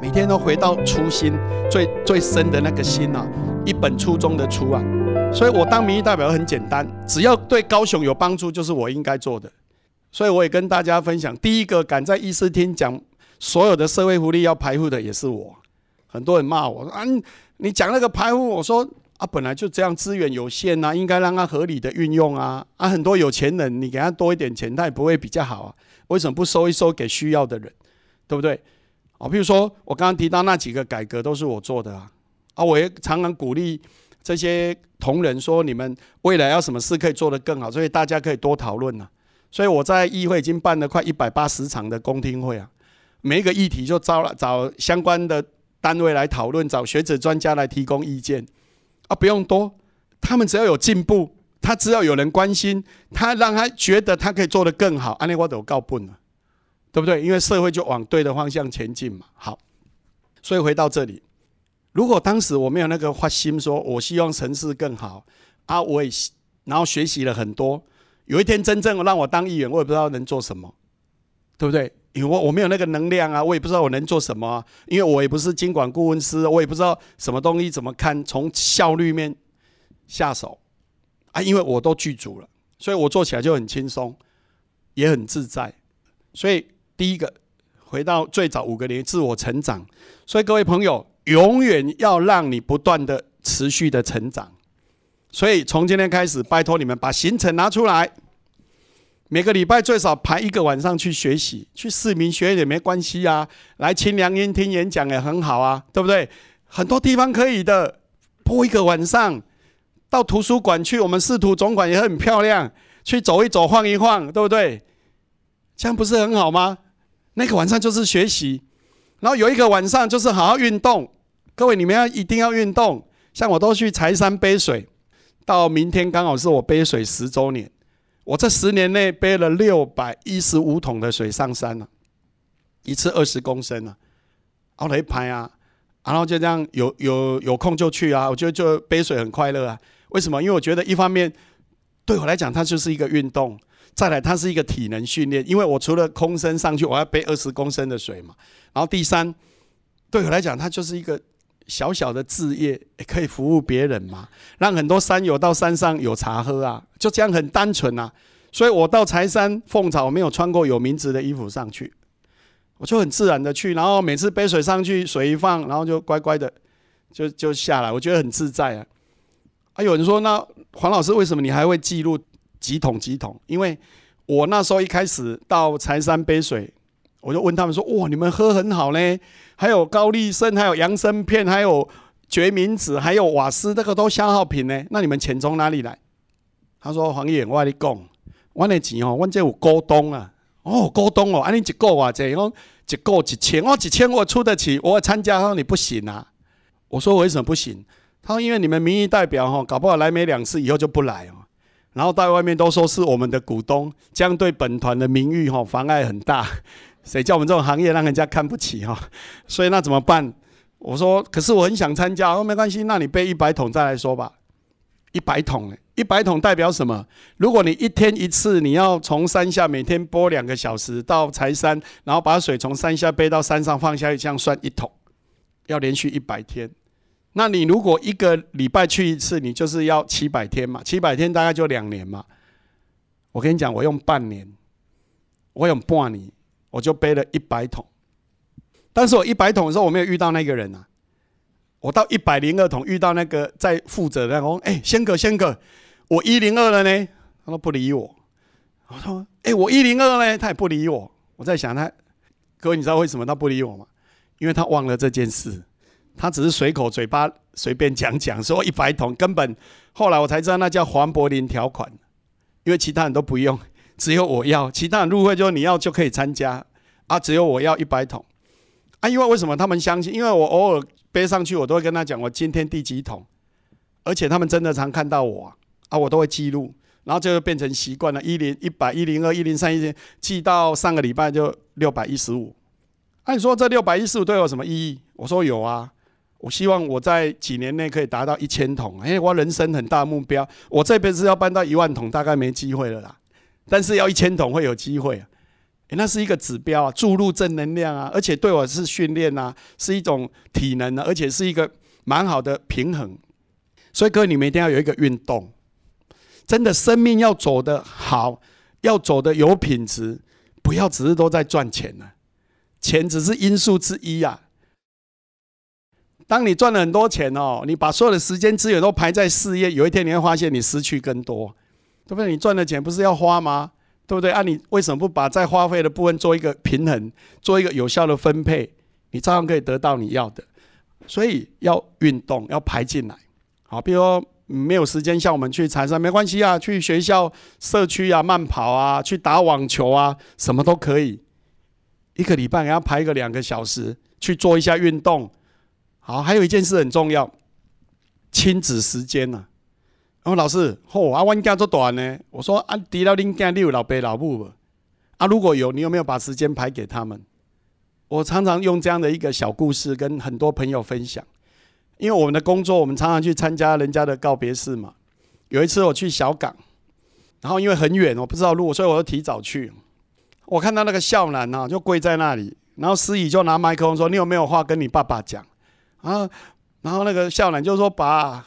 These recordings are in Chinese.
每天都回到初心，最最深的那个心啊，一本初衷的初啊。所以我当民意代表很简单，只要对高雄有帮助，就是我应该做的。所以我也跟大家分享，第一个敢在议事厅讲所有的社会福利要排户的也是我。很多人骂我啊，你讲那个排户，我说啊，本来就这样，资源有限呐，应该让他合理的运用啊。啊，很多有钱人，你给他多一点钱，他也不会比较好啊。为什么不收一收给需要的人，对不对？啊，比如说我刚刚提到那几个改革都是我做的啊。啊，我也常常鼓励这些同仁说，你们未来要什么事可以做得更好，所以大家可以多讨论啊。所以我在议会已经办了快一百八十场的公听会啊，每一个议题就招了找相关的单位来讨论，找学者专家来提供意见啊，不用多，他们只要有进步，他只要有人关心，他让他觉得他可以做得更好，安利我都告不了，对不对？因为社会就往对的方向前进嘛。好，所以回到这里，如果当时我没有那个发心，说我希望城市更好啊，我也然后学习了很多。有一天真正让我当议员，我也不知道能做什么，对不对？因为我我没有那个能量啊，我也不知道我能做什么。因为我也不是经管顾问师，我也不知道什么东西怎么看，从效率面下手啊。因为我都具足了，所以我做起来就很轻松，也很自在。所以第一个回到最早五个年自我成长。所以各位朋友，永远要让你不断的持续的成长。所以从今天开始，拜托你们把行程拿出来，每个礼拜最少排一个晚上去学习，去市民学院也没关系啊，来清凉音听演讲也很好啊，对不对？很多地方可以的，播一个晚上，到图书馆去，我们市图总馆也很漂亮，去走一走、晃一晃，对不对？这样不是很好吗？那个晚上就是学习，然后有一个晚上就是好好运动。各位，你们要一定要运动，像我都去柴山背水。到明天刚好是我背水十周年，我这十年内背了六百一十五桶的水上山了，一次二十公升啊，熬了一排啊，然后就这样有有有空就去啊，我觉得就背水很快乐啊。为什么？因为我觉得一方面对我来讲它就是一个运动，再来它是一个体能训练，因为我除了空身上去，我要背二十公升的水嘛。然后第三，对我来讲它就是一个。小小的置业也可以服务别人嘛，让很多山友到山上有茶喝啊，就这样很单纯啊。所以我到柴山凤巢没有穿过有名字的衣服上去，我就很自然的去，然后每次背水上去，水一放，然后就乖乖的就就下来，我觉得很自在啊。啊，有人说那黄老师为什么你还会记录几桶几桶？因为我那时候一开始到柴山背水。我就问他们说：“哇，你们喝很好呢，还有高丽参，还有洋参片，还有决明子，还有瓦斯，这个都消耗品呢。那你们钱从哪里来？”他说：“黄爷，我跟你讲，我的钱哦，我这有股东啊。哦，股东哦，安尼一个偌济，我一个一千，我一千我出得起，我参加。他说你不行啊。我说为什么不行？他说因为你们民意代表哈，搞不好来没两次，以后就不来哦。然后在外面都说是我们的股东，这样对本团的名誉哈妨碍很大。”谁叫我们这种行业让人家看不起哈？所以那怎么办？我说，可是我很想参加。哦没关系，那你背一百桶再来说吧。一百桶，一百桶代表什么？如果你一天一次，你要从山下每天播两个小时到柴山，然后把水从山下背到山上放下去，这样算一桶，要连续一百天。那你如果一个礼拜去一次，你就是要七百天嘛？七百天大概就两年嘛。我跟你讲，我用半年，我用半年。我就背了一百桶，但是我一百桶的时候我没有遇到那个人啊。我到一百零二桶遇到那个在负责的，我哎，仙哥仙哥，我一零二了呢。他说不理我。我说哎，我一零二呢，他也不理我。我在想他，各位你知道为什么他不理我吗？因为他忘了这件事，他只是随口嘴巴随便讲讲说一百桶，根本后来我才知道那叫黄柏林条款，因为其他人都不用。只有我要，其他人入会就你要就可以参加啊！只有我要一百桶啊！因为为什么他们相信？因为我偶尔背上去，我都会跟他讲我今天第几桶，而且他们真的常看到我啊，我都会记录，然后就变成习惯了。一零一百一零二一零三一零，记到上个礼拜就六百一十五。按说这六百一十五对我什么意义？我说有啊，我希望我在几年内可以达到一千桶，因为我人生很大目标，我这辈子要搬到一万桶，大概没机会了啦。但是要一千桶会有机会，那是一个指标啊，注入正能量啊，而且对我是训练啊，是一种体能啊，而且是一个蛮好的平衡。所以各位，你们一定要有一个运动，真的生命要走得好，要走得有品质，不要只是都在赚钱呢，钱只是因素之一啊。当你赚了很多钱哦，你把所有的时间资源都排在事业，有一天你会发现你失去更多，对不对？你赚的钱不是要花吗？对不对？啊，你为什么不把在花费的部分做一个平衡，做一个有效的分配？你照样可以得到你要的。所以要运动，要排进来。好，比如说没有时间像我们去财山，没关系啊，去学校、社区啊慢跑啊，去打网球啊，什么都可以。一个礼拜给他排个两个小时去做一下运动。好，还有一件事很重要，亲子时间呐。然后老师，嚯，啊，阮囝做短呢？我说啊，除了恁囝，你有老爸老母？啊，如果有，你有没有把时间排给他们？我常常用这样的一个小故事跟很多朋友分享，因为我们的工作，我们常常去参加人家的告别式嘛。有一次我去小港，然后因为很远，我不知道路，所以我就提早去。我看到那个孝男呐，就跪在那里，然后司仪就拿麦克风说：“你有没有话跟你爸爸讲？”啊，然后那个少年就说：“爸，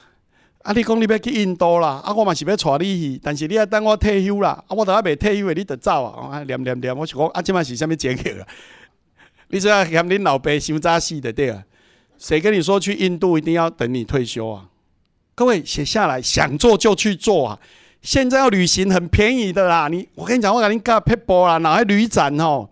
啊，你讲你要去印度啦，啊，我嘛是要带你去，但是你要等我退休啦，啊，我都还未退休的，你得走啊！”啊，念念念，我是讲啊，这嘛是啥物节日啊？你说要嫌恁老爸想早死的对啊？谁跟你说去印度一定要等你退休啊？各位写下来，想做就去做啊！现在要旅行很便宜的啦，你我跟你讲，我甲恁教 people 啦，哪还旅展吼？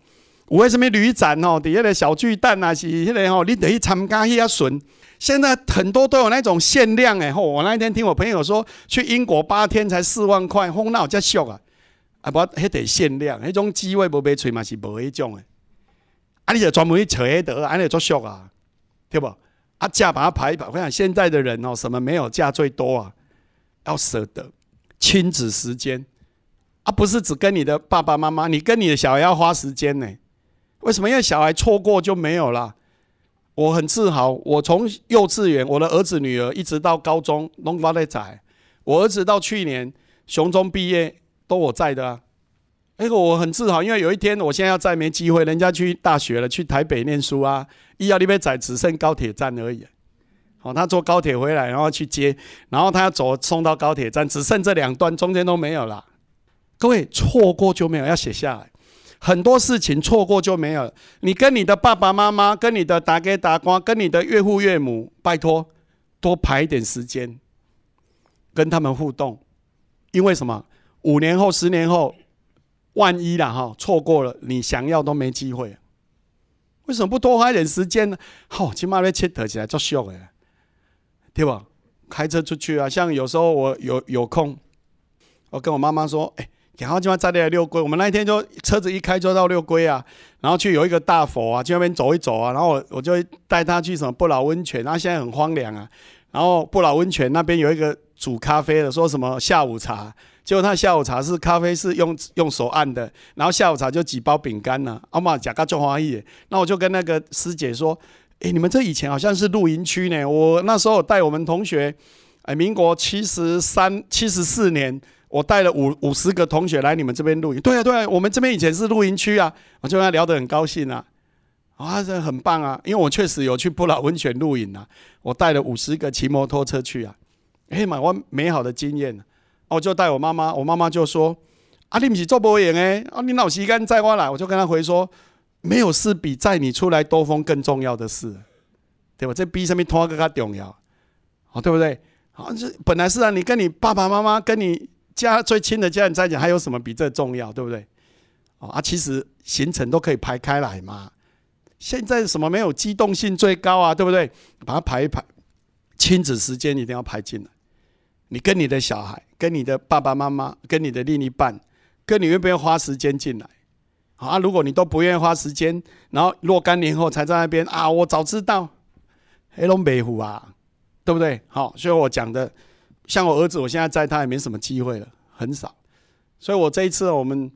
有诶什么旅展哦，底下的小巨蛋啊，是迄个吼，你得去参加迄下船。现在很多都有那种限量诶吼。我那一天听我朋友说，去英国八天才四万块，风闹才俗啊！啊不，迄得限量，迄种机位无买吹嘛是无迄种诶。啊，你就专门去找迄得，安尼作俗啊，对不？啊，价把它排一排。我想现在的人哦，什么没有价最多啊？要舍得亲子时间啊，不是只跟你的爸爸妈妈，你跟你的小孩要花时间呢。为什么？因为小孩错过就没有了。我很自豪，我从幼稚园，我的儿子女儿一直到高中，拢我在在。我儿子到去年雄中毕业，都我在的啊。哎，我很自豪，因为有一天我现在要再没机会，人家去大学了，去台北念书啊，一要那边仔只剩高铁站而已。好，他坐高铁回来，然后去接，然后他要走送到高铁站，只剩这两段，中间都没有了。各位错过就没有，要写下来。很多事情错过就没有。你跟你的爸爸妈妈、跟你的打给打光、跟你的岳父岳母，拜托多排一点时间，跟他们互动。因为什么？五年后、十年后，万一啦哈，错过了，你想要都没机会。为什么不多花一点时间呢？好，起码要切得起来作秀诶，对吧？开车出去啊，像有时候我有有空，我跟我妈妈说，哎。然后今晚再来六龟，我们那一天就车子一开就到六龟啊，然后去有一个大佛啊，去那边走一走啊，然后我我就带他去什么不老温泉，然后现在很荒凉啊，然后不老温泉那边有一个煮咖啡的，说什么下午茶，结果他下午茶是咖啡是用用手按的，然后下午茶就几包饼干呢，阿妈假个中华意，那我就跟那个师姐说，哎，你们这以前好像是露营区呢，我那时候带我们同学，哎，民国七十三七十四年。我带了五五十个同学来你们这边露营，对啊对啊，我们这边以前是露营区啊，我就跟他聊得很高兴啊，啊这很棒啊，因为我确实有去不老温泉露营啊，我带了五十个骑摩托车去啊，哎嘛我美好的经验，我就带我妈妈，我妈妈就说，啊你不是做播演诶，啊你老时间载我来，我就跟他回说，没有事比载你出来兜风更重要的事，对吧？这比什么拖更加重要，啊对不对？好这本来是啊，你跟你爸爸妈妈跟你。家最亲的家人在讲，还有什么比这重要，对不对？哦啊，其实行程都可以排开来嘛。现在什么没有机动性最高啊，对不对？把它排一排，亲子时间一定要排进来。你跟你的小孩、跟你的爸爸妈妈、跟你的另一半，跟你愿不愿意花时间进来？啊，如果你都不愿意花时间，然后若干年后才在那边啊，我早知道黑龙北虎啊，对不对？好，所以我讲的。像我儿子，我现在在他也没什么机会了，很少。所以我这一次我们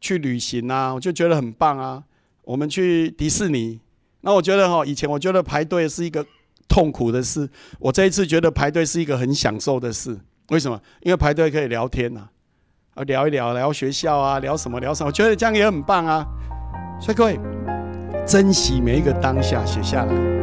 去旅行啊，我就觉得很棒啊。我们去迪士尼，那我觉得哈，以前我觉得排队是一个痛苦的事，我这一次觉得排队是一个很享受的事。为什么？因为排队可以聊天呐。啊聊一聊，聊学校啊，聊什么聊什么，我觉得这样也很棒啊。所以各位，珍惜每一个当下，写下来。